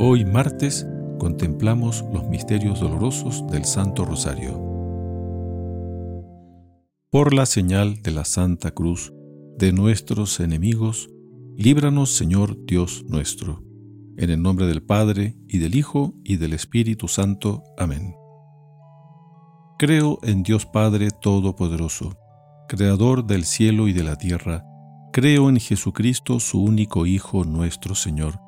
Hoy martes contemplamos los misterios dolorosos del Santo Rosario. Por la señal de la Santa Cruz de nuestros enemigos, líbranos Señor Dios nuestro. En el nombre del Padre, y del Hijo, y del Espíritu Santo. Amén. Creo en Dios Padre Todopoderoso, Creador del cielo y de la tierra. Creo en Jesucristo, su único Hijo nuestro Señor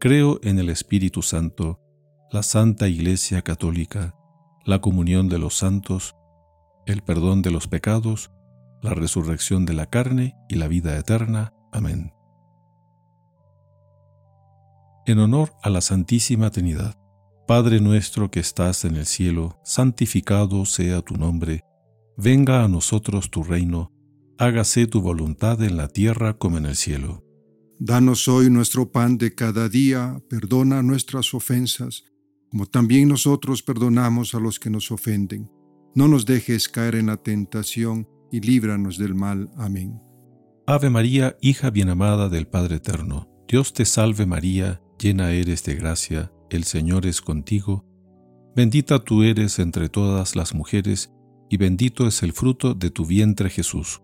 Creo en el Espíritu Santo, la Santa Iglesia Católica, la comunión de los santos, el perdón de los pecados, la resurrección de la carne y la vida eterna. Amén. En honor a la Santísima Trinidad, Padre nuestro que estás en el cielo, santificado sea tu nombre, venga a nosotros tu reino, hágase tu voluntad en la tierra como en el cielo. Danos hoy nuestro pan de cada día, perdona nuestras ofensas, como también nosotros perdonamos a los que nos ofenden. No nos dejes caer en la tentación y líbranos del mal. Amén. Ave María, hija bien amada del Padre Eterno, Dios te salve María, llena eres de gracia, el Señor es contigo. Bendita tú eres entre todas las mujeres, y bendito es el fruto de tu vientre Jesús.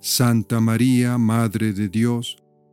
Santa María, Madre de Dios,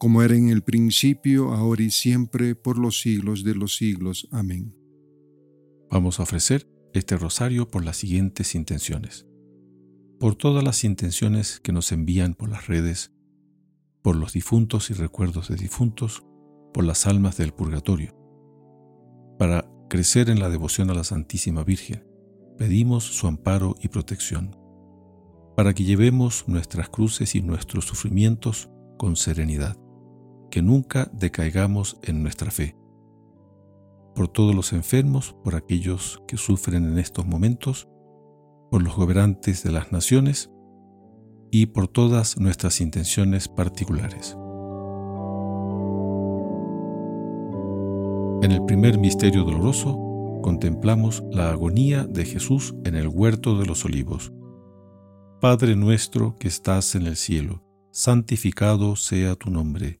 como era en el principio, ahora y siempre, por los siglos de los siglos. Amén. Vamos a ofrecer este rosario por las siguientes intenciones. Por todas las intenciones que nos envían por las redes, por los difuntos y recuerdos de difuntos, por las almas del purgatorio. Para crecer en la devoción a la Santísima Virgen, pedimos su amparo y protección, para que llevemos nuestras cruces y nuestros sufrimientos con serenidad que nunca decaigamos en nuestra fe. Por todos los enfermos, por aquellos que sufren en estos momentos, por los gobernantes de las naciones y por todas nuestras intenciones particulares. En el primer misterio doloroso contemplamos la agonía de Jesús en el huerto de los olivos. Padre nuestro que estás en el cielo, santificado sea tu nombre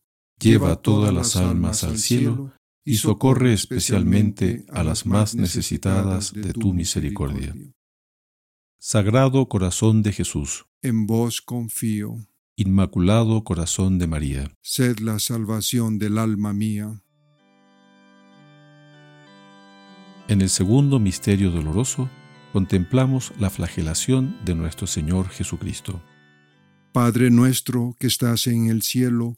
lleva todas las almas al cielo y socorre especialmente a las más necesitadas de tu misericordia. Sagrado Corazón de Jesús, en vos confío. Inmaculado Corazón de María, sed la salvación del alma mía. En el segundo misterio doloroso, contemplamos la flagelación de nuestro Señor Jesucristo. Padre nuestro que estás en el cielo,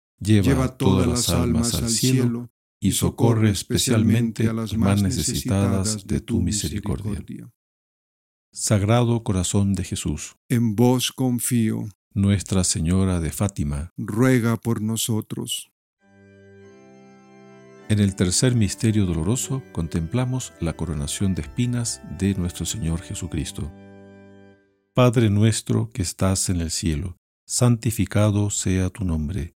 lleva todas las almas al cielo y socorre especialmente a las más necesitadas de tu misericordia. Sagrado Corazón de Jesús, en vos confío. Nuestra Señora de Fátima, ruega por nosotros. En el tercer misterio doloroso contemplamos la coronación de espinas de nuestro Señor Jesucristo. Padre nuestro que estás en el cielo, santificado sea tu nombre.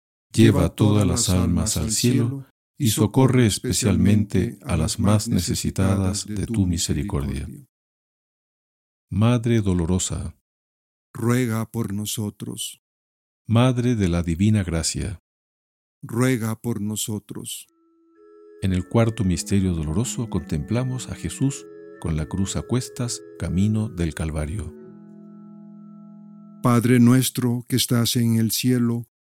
lleva todas las almas al cielo y socorre especialmente a las más necesitadas de tu misericordia. Madre dolorosa, ruega por nosotros. Madre de la Divina Gracia, ruega por nosotros. En el cuarto misterio doloroso contemplamos a Jesús con la cruz a cuestas, camino del Calvario. Padre nuestro que estás en el cielo,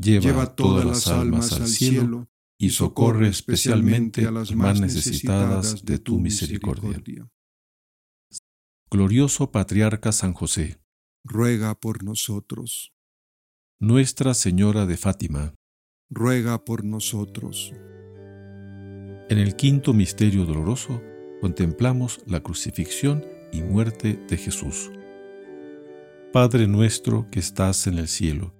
lleva todas las almas al cielo y socorre especialmente a las más necesitadas de tu misericordia. Glorioso Patriarca San José, ruega por nosotros. Nuestra Señora de Fátima, ruega por nosotros. En el quinto misterio doloroso contemplamos la crucifixión y muerte de Jesús. Padre nuestro que estás en el cielo,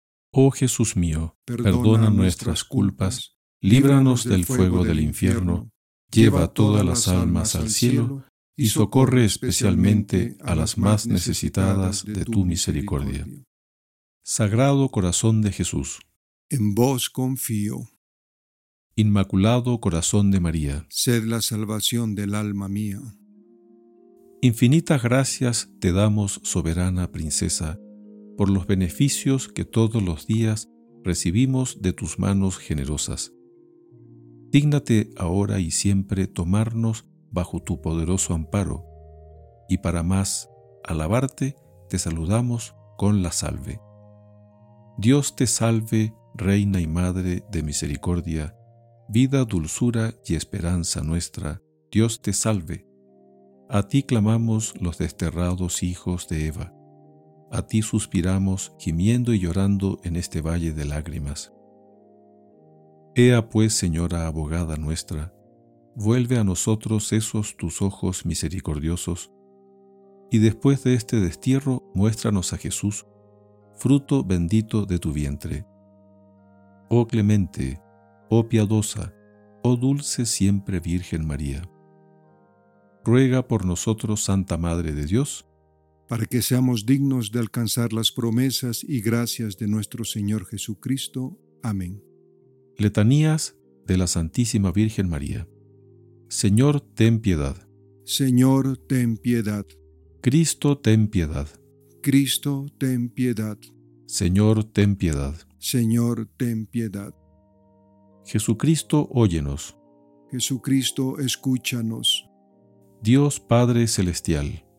Oh Jesús mío, perdona, nuestras culpas, líbranos del fuego del infierno, lleva todas las almas al cielo y socorre especialmente a las más necesitadas de tu misericordia. Sagrado Corazón de Jesús. En vos confío. Inmaculado Corazón de María, sed la salvación del alma mía. Infinitas gracias te damos, soberana princesa, por los beneficios que todos los días recibimos de tus manos generosas. Dígnate ahora y siempre tomarnos bajo tu poderoso amparo, y para más alabarte, te saludamos con la salve. Dios te salve, Reina y Madre de Misericordia, vida, dulzura y esperanza nuestra, Dios te salve. A ti clamamos los desterrados hijos de Eva. A ti suspiramos, gimiendo y llorando en este valle de lágrimas. Ea pues, Señora abogada nuestra, vuelve a nosotros esos tus ojos misericordiosos, y después de este destierro muéstranos a Jesús, fruto bendito de tu vientre. Oh clemente, oh piadosa, oh dulce siempre Virgen María. Ruega por nosotros, Santa Madre de Dios, para que seamos dignos de alcanzar las promesas y gracias de nuestro Señor Jesucristo. Amén. Letanías de la Santísima Virgen María. Señor, ten piedad. Señor, ten piedad. Cristo, ten piedad. Cristo, ten piedad. Señor, ten piedad. Señor, ten piedad. Jesucristo, óyenos. Jesucristo, escúchanos. Dios Padre Celestial,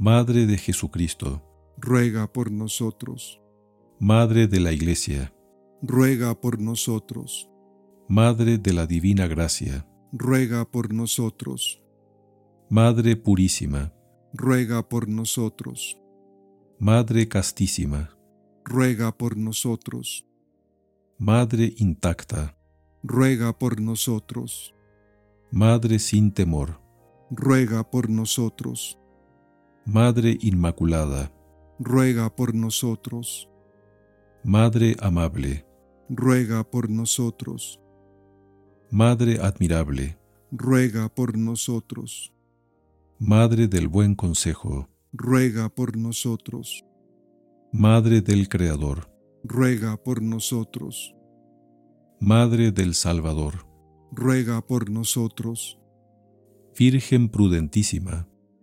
Madre de Jesucristo, ruega por nosotros. Madre de la Iglesia, ruega por nosotros. Madre de la Divina Gracia, ruega por nosotros. Madre Purísima, ruega por nosotros. Madre Castísima, ruega por nosotros. Madre intacta, ruega por nosotros. Madre sin temor, ruega por nosotros. Madre inmaculada, ruega por nosotros. Madre amable, ruega por nosotros. Madre admirable, ruega por nosotros. Madre del buen consejo, ruega por nosotros. Madre del Creador, ruega por nosotros. Madre del Salvador, ruega por nosotros. Virgen prudentísima,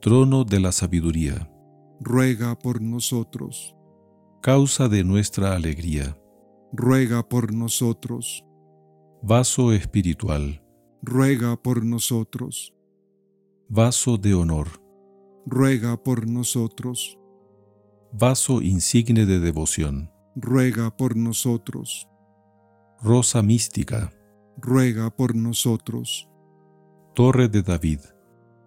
Trono de la sabiduría, ruega por nosotros. Causa de nuestra alegría, ruega por nosotros. Vaso espiritual, ruega por nosotros. Vaso de honor, ruega por nosotros. Vaso insigne de devoción, ruega por nosotros. Rosa mística, ruega por nosotros. Torre de David,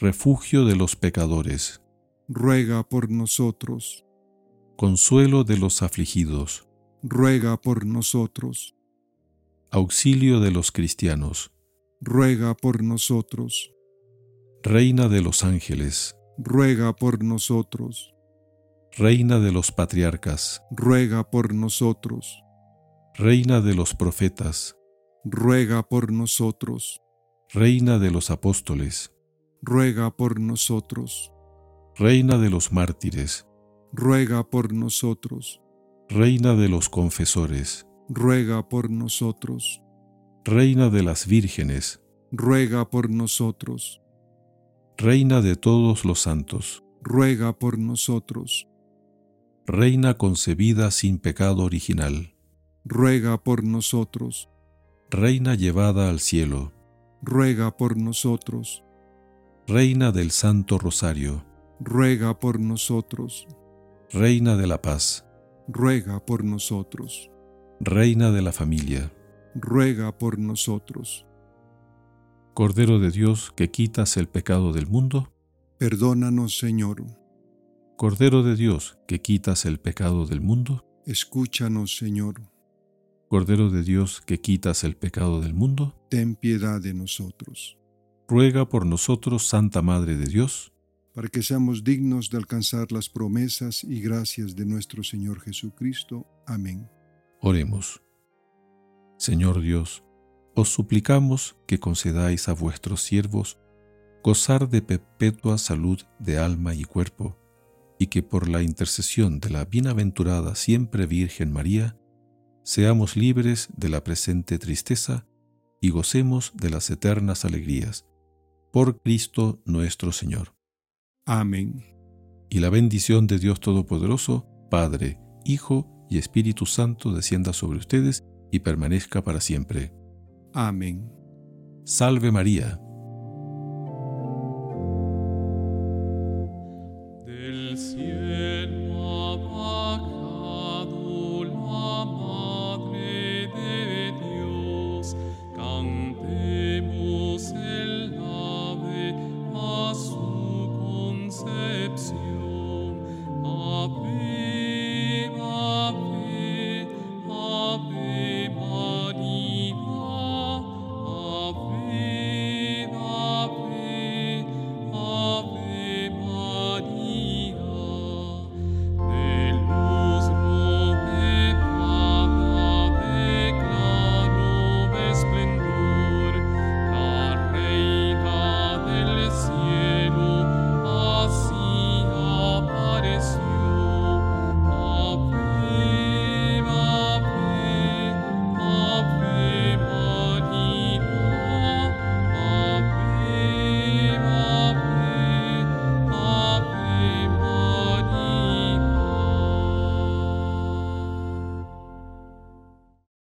Refugio de los pecadores, ruega por nosotros. consuelo de los afligidos, ruega por nosotros. auxilio de los cristianos, ruega por nosotros. reina de los ángeles, ruega por nosotros. reina de los patriarcas, ruega por nosotros. reina de los profetas, ruega por nosotros. reina de los apóstoles, ruega por nosotros. reina de los mártires, ruega por nosotros. reina de los confesores, ruega por nosotros. reina de las vírgenes, ruega por nosotros. reina de todos los santos, ruega por nosotros. reina concebida sin pecado original, ruega por nosotros. reina llevada al cielo, ruega por nosotros. Reina del Santo Rosario, ruega por nosotros. reina de la paz, ruega por nosotros. reina de la familia, ruega por nosotros. Cordero de Dios que quitas el pecado del mundo, Perdónanos, Señor. Cordero de Dios que quitas el pecado del mundo, Escúchanos, Señor. Cordero de Dios que quitas el pecado del mundo, Ten piedad de nosotros, ruega por nosotros, Santa Madre de Dios, para que seamos dignos de alcanzar las promesas y gracias de nuestro Señor Jesucristo. Amén. Oremos. Señor Dios, os suplicamos que concedáis a vuestros siervos gozar de perpetua salud de alma y cuerpo, y que por la intercesión de la bienaventurada siempre Virgen María, seamos libres de la presente tristeza y gocemos de las eternas alegrías. Por Cristo nuestro Señor. Amén. Y la bendición de Dios Todopoderoso, Padre, Hijo y Espíritu Santo descienda sobre ustedes y permanezca para siempre. Amén. Salve María